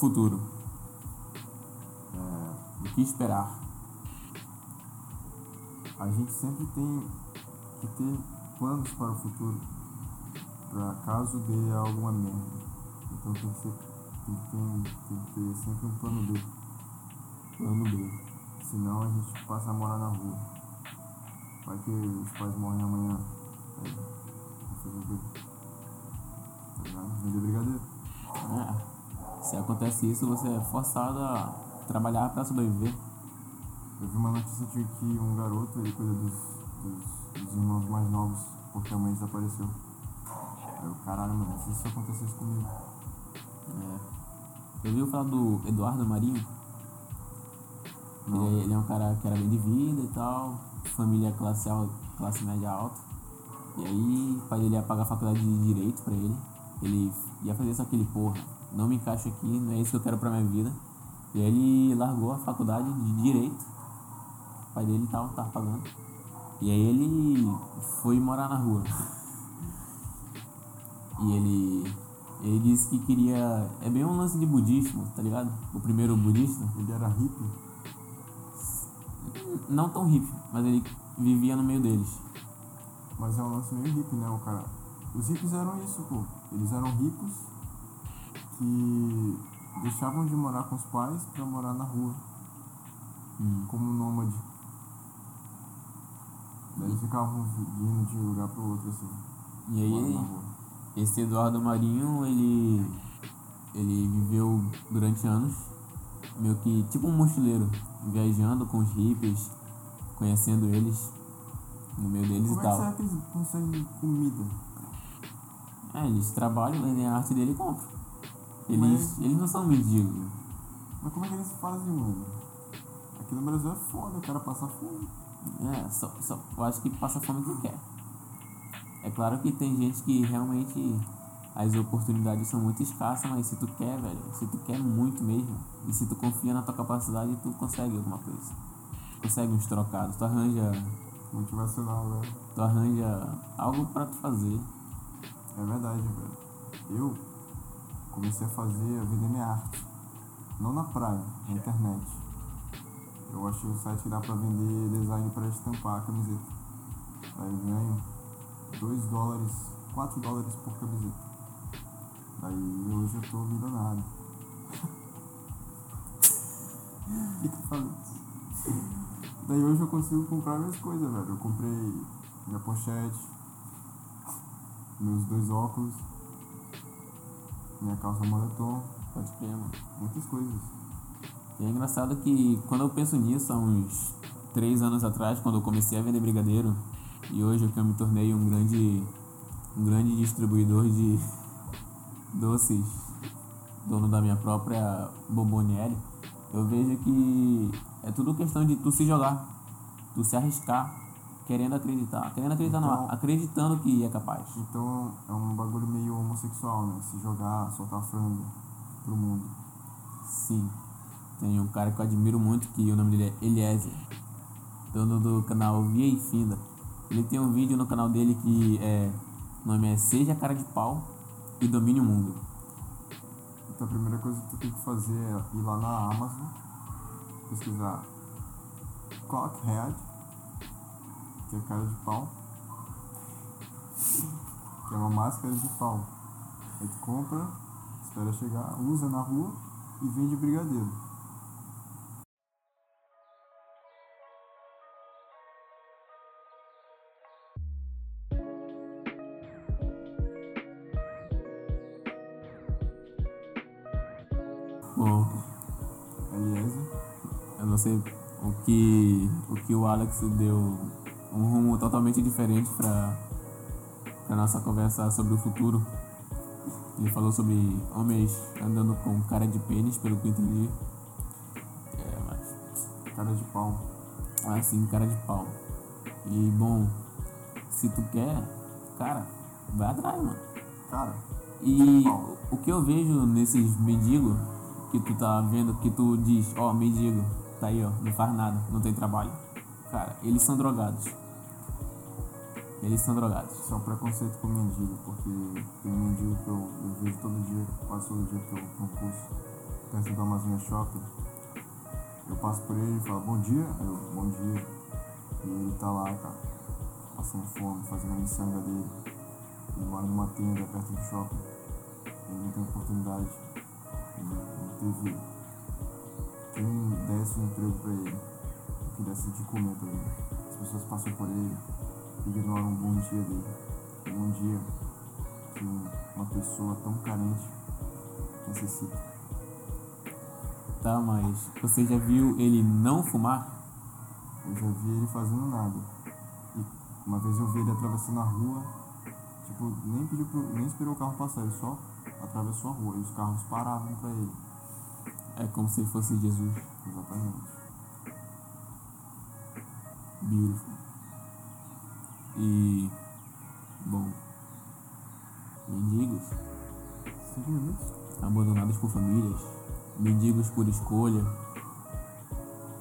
Futuro. É, o que esperar? A gente sempre tem que ter planos para o futuro, para caso dê alguma merda. Então tem que, ser, tem tem que ter sempre um plano B. Plano B. Senão a gente passa a morar na rua. Vai que os pais morrem amanhã. Aí, fazer o quê? Tá ligado? Vender brigadeiro. É. Se acontece isso, você é forçado a trabalhar para sobreviver. Eu vi uma notícia de que um garoto ele cuida dos, dos, dos irmãos mais novos porque a mãe desapareceu. Aí eu, caralho, mano, se isso acontecesse comigo. É. Eu vi falar do Eduardo Marinho. Ele, ele é um cara que era bem de vida e tal, família classe, classe média alta. E aí o pai dele ia pagar a faculdade de Direito pra ele. Ele ia fazer só aquele porra, não me encaixo aqui, não é isso que eu quero pra minha vida. E aí ele largou a faculdade de Direito. O pai dele tava, tava pagando. E aí ele foi morar na rua. E ele, ele disse que queria. É bem um lance de budismo, tá ligado? O primeiro budista. Ele era hippie, Não tão hippie, mas ele vivia no meio deles. mas é um lance meio hippie, né, o cara? Os hippies eram isso, pô. Eles eram ricos que deixavam de morar com os pais pra morar na rua, Hum. como nômade. Daí eles ficavam indo de um lugar pro outro, assim. E aí, esse Eduardo Marinho, ele. Ele viveu durante anos, meio que tipo um mochileiro, viajando com os hippies, conhecendo eles, no meio deles Como e é que tal. será que eles conseguem comida? É, eles trabalham, vendem a arte dele e compram. Eles, eles não são mendigos. Mas como é que eles fazem, mano? Aqui no Brasil é foda, o cara passa fome. É, só, só, eu acho que passa fome que quer. É claro que tem gente que realmente as oportunidades são muito escassas, mas se tu quer, velho, se tu quer muito mesmo, e se tu confia na tua capacidade, tu consegue alguma coisa. Consegue uns trocados, tu arranja, Motivacional, né? tu arranja algo pra tu fazer. É verdade, velho. Eu comecei a fazer, a vender minha arte. Não na praia, na internet. Eu achei o site que dá pra vender design pra estampar a camiseta. Aí eu ganho 2 dólares, 4 dólares por camiseta. Daí hoje eu tô milionário. O que que eu falei? Daí hoje eu consigo comprar minhas coisas, velho. Eu comprei minha pochete, meus dois óculos, minha calça moletom, Pode crer, mano. muitas coisas. E é engraçado que quando eu penso nisso, há uns três anos atrás, quando eu comecei a vender brigadeiro, e hoje que eu me tornei um grande, um grande distribuidor de doces, dono da minha própria bomboniere, eu vejo que é tudo questão de tu se jogar, tu se arriscar, querendo acreditar, querendo acreditar não, Então- acreditando que é capaz. Então é um bagulho meio homossexual, né? Se jogar, soltar frango pro mundo. Sim. Tem um cara que eu admiro muito, que o nome dele é Eliezer, dono do canal Via e Finda. Ele tem um vídeo no canal dele que é. O nome é Seja Cara de Pau e Domine o Mundo. Então a primeira coisa que tu tem que fazer é ir lá na Amazon, pesquisar Cockhead, que é cara de pau, que é uma máscara de pau. Aí tu compra, espera chegar, usa na rua e vende brigadeiro. O que o, que o Alex deu um rumo totalmente diferente para a nossa conversa sobre o futuro. Ele falou sobre homens andando com cara de pênis, pelo que eu entendi. É, mas cara de pau. assim, cara de pau. E bom, se tu quer, cara, vai atrás, mano. Cara, E o que eu vejo nesses mendigos que tu tá vendo, que tu diz, ó, mendigo, tá aí, ó, não faz nada, não tem trabalho. Cara, eles são drogados. Eles são drogados. Isso é um preconceito com mendigo, porque tem mendigo que eu, eu vejo todo dia, quase todo dia que eu vou no curso, perto do Amazônia Shopping. Eu passo por ele e falo, bom dia, eu, bom dia. E ele tá lá, cara, passando fome, fazendo a miçanga dele. Ele mora numa tenda perto do shopping. Ele não tem oportunidade. Ele não teve. Quem desse um emprego pra ele, que desse de comer pra ele. As pessoas passam por ele, ignoram um bom dia dele. Um bom dia que uma pessoa tão carente necessita. Tá, mas você já viu ele não fumar? Eu já vi ele fazendo nada. E uma vez eu vi ele atravessando a rua, tipo, nem pediu pro, nem esperou o carro passar, ele só atravessou a rua e os carros paravam pra ele. É como se fosse Jesus. Exatamente. Beautiful. E. Bom. Mendigos minutos? abandonados por famílias. Mendigos por escolha.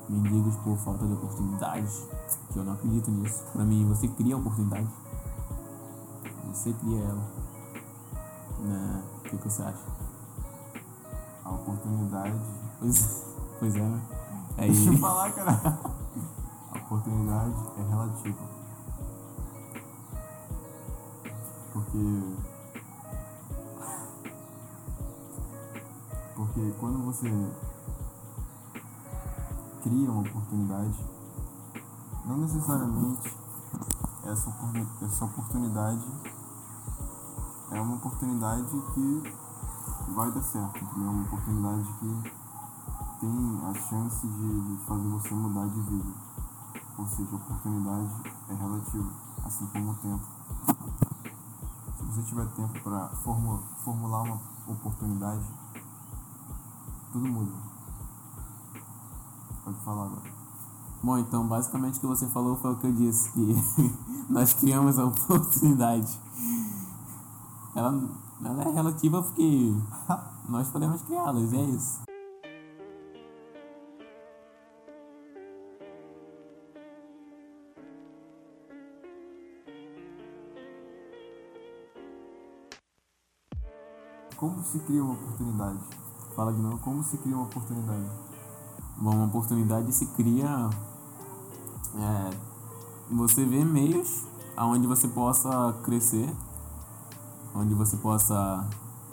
Mendigos por falta de oportunidades. Que eu não acredito nisso. Pra mim, você cria a oportunidade. Você cria ela. Né? O que, que você acha? Oportunidade. Pois, pois é, né? Deixa eu falar, cara. A oportunidade é relativa. Porque. Porque quando você cria uma oportunidade, não necessariamente essa, essa oportunidade é uma oportunidade que vai dar certo, entendeu? É uma oportunidade que tem a chance de, de fazer você mudar de vida. Ou seja, a oportunidade é relativa, assim como o tempo. Se você tiver tempo para formular uma oportunidade, tudo muda. Pode falar agora. bom, então basicamente o que você falou foi o que eu disse, que nós criamos a oportunidade. Ela, ela é relativa porque nós podemos criá-las, e é isso. Como se cria uma oportunidade? Fala de novo. Como se cria uma oportunidade? Bom, uma oportunidade se cria. É, você vê meios aonde você possa crescer, onde você possa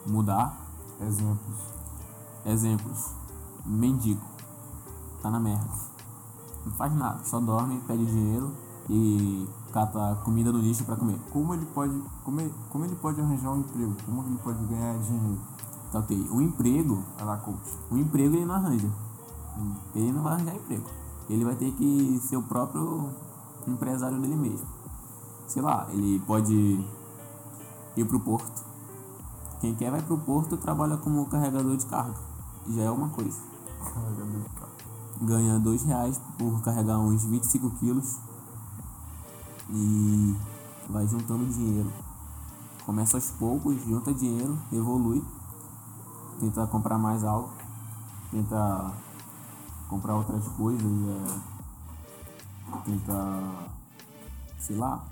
mudar. Exemplos. Exemplos: mendigo, tá na merda, não faz nada, só dorme, pede dinheiro e cata comida no lixo pra comer. Como ele pode, como ele, como ele pode arranjar um emprego? Como ele pode ganhar dinheiro? Tá ok. O emprego, Vai lá, coach. o emprego ele não arranja. Ele não vai arranjar emprego. Ele vai ter que ser o próprio empresário dele mesmo. Sei lá, ele pode ir pro porto. Quem quer vai pro porto e trabalha como carregador de carga. Já é uma coisa. Carregador de carro. Ganha dois reais por carregar uns 25 quilos. E vai juntando dinheiro. Começa aos poucos, junta dinheiro, evolui. Tenta comprar mais algo. Tenta comprar outras coisas. É, tenta. Sei lá.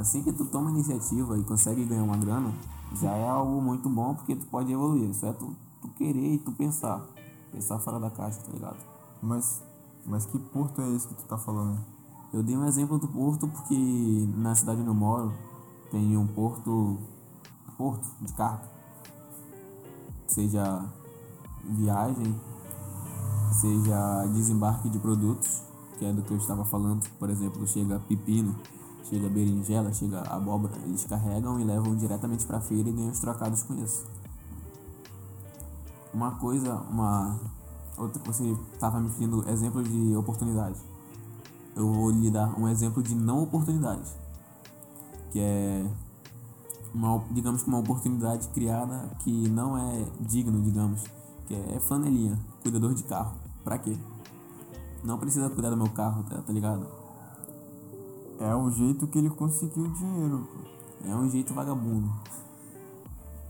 Assim que tu toma iniciativa e consegue ganhar uma grana, já é algo muito bom porque tu pode evoluir. Só é tu, tu querer e tu pensar. Pensar fora da caixa, tá ligado? Mas, mas que porto é esse que tu tá falando? Eu dei um exemplo do porto porque na cidade onde eu moro tem um porto, porto de carga. Seja viagem, seja desembarque de produtos, que é do que eu estava falando. Por exemplo, chega pepino, chega berinjela, chega abóbora, eles carregam e levam diretamente para a feira e ganham os trocados com isso. Uma coisa, uma outra você estava me pedindo exemplos de oportunidade eu vou lhe dar um exemplo de não oportunidade, que é uma, digamos que uma oportunidade criada que não é digno, digamos, que é flanelinha, cuidador de carro. Pra quê? Não precisa cuidar do meu carro, tá, tá ligado? É o jeito que ele conseguiu o dinheiro. É um jeito vagabundo.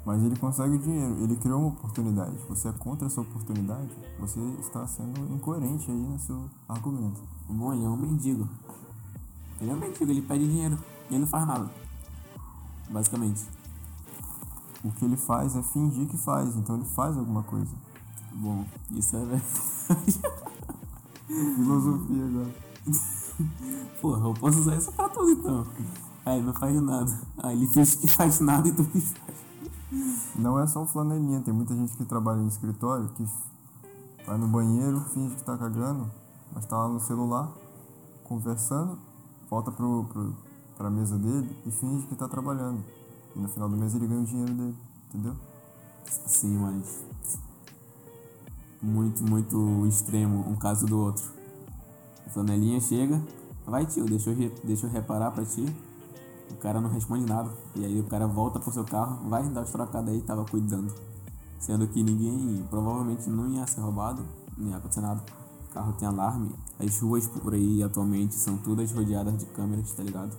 Mas ele consegue o dinheiro. Ele criou uma oportunidade. Você é contra essa oportunidade? Você está sendo incoerente aí no seu argumento. Bom, ele é um mendigo. Ele é um mendigo, ele pede dinheiro e ele não faz nada. Basicamente. O que ele faz é fingir que faz, então ele faz alguma coisa. Bom, isso é verdade. Filosofia agora. Porra, eu posso usar isso pra tudo então. Aí não faz nada. Aí ele finge que faz nada e tu que faz. Não é só o flanelinha, tem muita gente que trabalha em escritório que vai no banheiro, finge que tá cagando, mas tá lá no celular, conversando, volta pro, pro, pra mesa dele e finge que tá trabalhando. E no final do mês ele ganha o dinheiro dele, entendeu? Sim, mas. Muito, muito extremo um caso do outro. Flanelinha chega, vai tio, deixa eu, deixa eu reparar pra ti. O cara não responde nada. E aí o cara volta pro seu carro, vai dar os trocados aí, tava cuidando. Sendo que ninguém, provavelmente não ia ser roubado, não ia acontecer nada. O carro tem alarme. As ruas por aí atualmente são todas rodeadas de câmeras, tá ligado?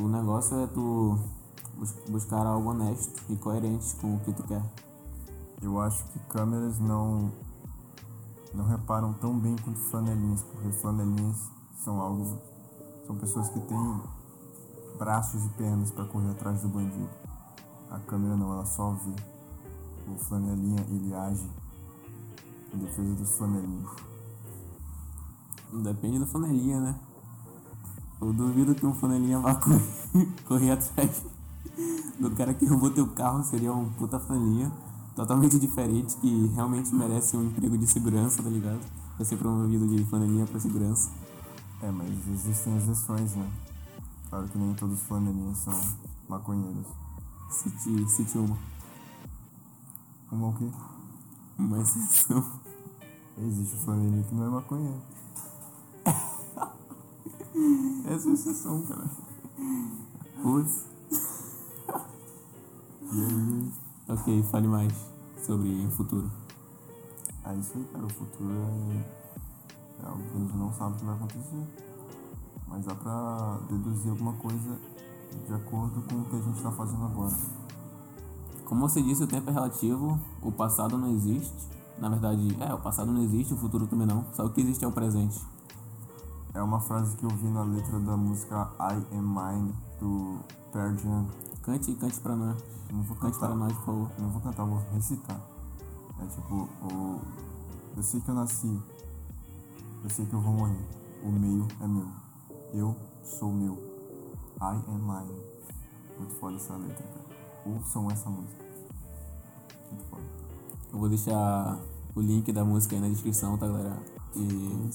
O negócio é tu bus- buscar algo honesto e coerente com o que tu quer. Eu acho que câmeras não não reparam tão bem quanto flanelinhas, porque flanelinhas são algo são pessoas que têm braços e pernas para correr atrás do bandido. A câmera não, ela só vê. O flanelinha ele age em defesa dos flanelinhas. Depende do flanelinha, né? Eu duvido que um flanelinha vá correr, correr atrás do cara que roubou teu carro. Seria um puta flanelinha totalmente diferente que realmente merece um emprego de segurança, tá ligado? Vai ser promovido de flanelinha pra segurança. É, mas existem exceções, né? Claro que nem todos os flanelinhas são maconheiros. Cite, cite uma. Uma o quê? Uma exceção. Existe o flanelinha que não é maconheiro. Essa é a exceção, cara. Putz. Ok, fale mais sobre o futuro. é isso aí, cara. O futuro é, é algo que a gente não sabe o que vai acontecer. Mas dá pra deduzir alguma coisa de acordo com o que a gente tá fazendo agora. Como você disse, o tempo é relativo, o passado não existe. Na verdade, é, o passado não existe, o futuro também não. Só o que existe é o presente. É uma frase que eu vi na letra da música I Am Mine, do Pearl Jam. Cante, cante pra nós. Não vou Cante cantar, nós, por favor. não vou cantar, vou recitar. É tipo, o, eu sei que eu nasci, eu sei que eu vou morrer. O meio é meu, eu sou meu. I am mine. Muito foda essa letra, cara. Ouçam essa música. Muito foda. Eu vou deixar o link da música aí na descrição, tá, galera? E,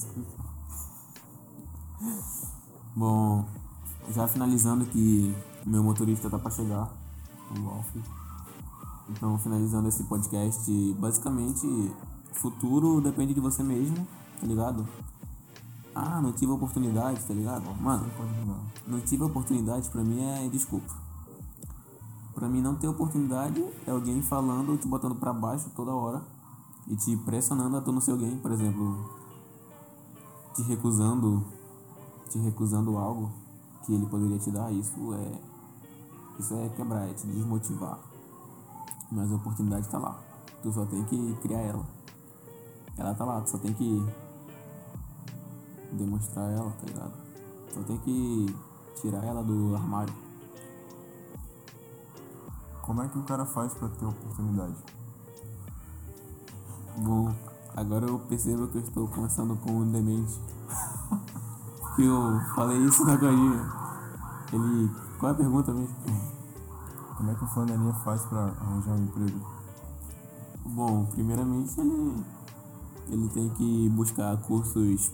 bom, já finalizando que meu motorista tá pra chegar, o Alf. Então, finalizando esse podcast, basicamente, futuro depende de você mesmo, tá ligado? Ah, não tive oportunidade, tá ligado? Mano, não tive oportunidade pra mim é desculpa. Pra mim não ter oportunidade é alguém falando, te botando pra baixo toda hora e te pressionando a tu não ser alguém, por exemplo, te recusando, te recusando algo que ele poderia te dar, isso é isso é quebrar, é te desmotivar. Mas a oportunidade tá lá. Tu só tem que criar ela. Ela tá lá, tu só tem que demonstrar ela, tá ligado? Só tem que tirar ela do armário. Como é que o cara faz pra ter oportunidade? Bom, agora eu percebo que eu estou conversando com um demente. que eu falei isso na galinha. Ele. Qual é a pergunta mesmo? Como é que o flanelinha faz pra arranjar um emprego? Bom, primeiramente ele. Ele tem que buscar cursos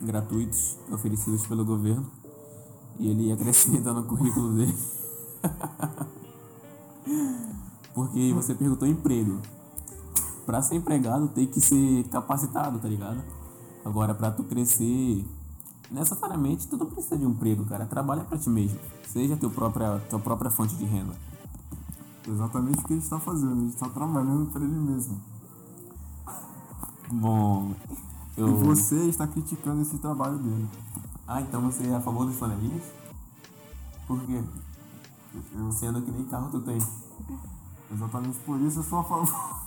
gratuitos oferecidos pelo governo. E ele acrescenta no currículo dele. Porque você perguntou emprego. Pra ser empregado tem que ser capacitado, tá ligado? Agora, pra tu crescer, necessariamente tu não precisa de um emprego, cara. Trabalha pra ti mesmo. Seja teu própria, tua própria fonte de renda. Exatamente o que ele está fazendo, ele está trabalhando para ele mesmo. Bom, eu. E você está criticando esse trabalho dele. Ah, então você é a favor dos flanelinhas? Por quê? Eu, Sendo que nem carro tu tem. exatamente por isso eu sou a favor.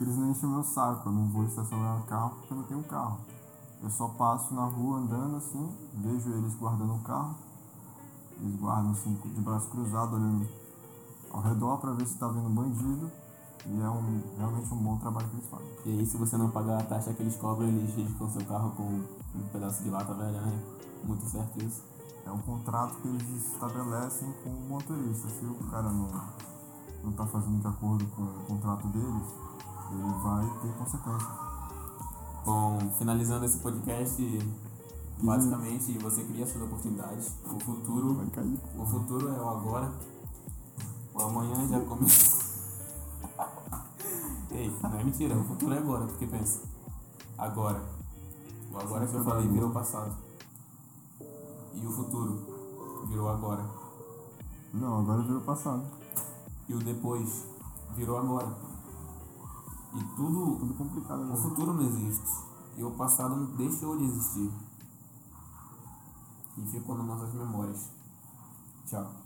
Eles não enchem o meu saco, eu não vou estacionar o carro porque eu não tenho carro. Eu só passo na rua andando assim, vejo eles guardando o carro. Eles guardam assim de braço cruzado, olhando ao redor para ver se tá vindo bandido. E é um, realmente um bom trabalho que eles fazem. E aí, se você não pagar a taxa que eles cobram, eles riscam seu carro com um pedaço de lata velha, né? Muito certo isso. É um contrato que eles estabelecem com o motorista. Se o cara não, não tá fazendo de acordo com o contrato deles, ele vai ter consequências. Bom, finalizando esse podcast, basicamente você cria suas oportunidades. O futuro, Vai cair. o futuro é o agora. O amanhã já começou. Ei, não é mentira, o futuro é agora, porque pensa. Agora. O agora que eu falei virou passado. E o futuro virou agora. Não, agora virou passado. E o depois virou agora. E tudo Tudo complicado O agora. futuro não existe. E o passado deixou de existir. E ficou nas nossas memórias. Tchau.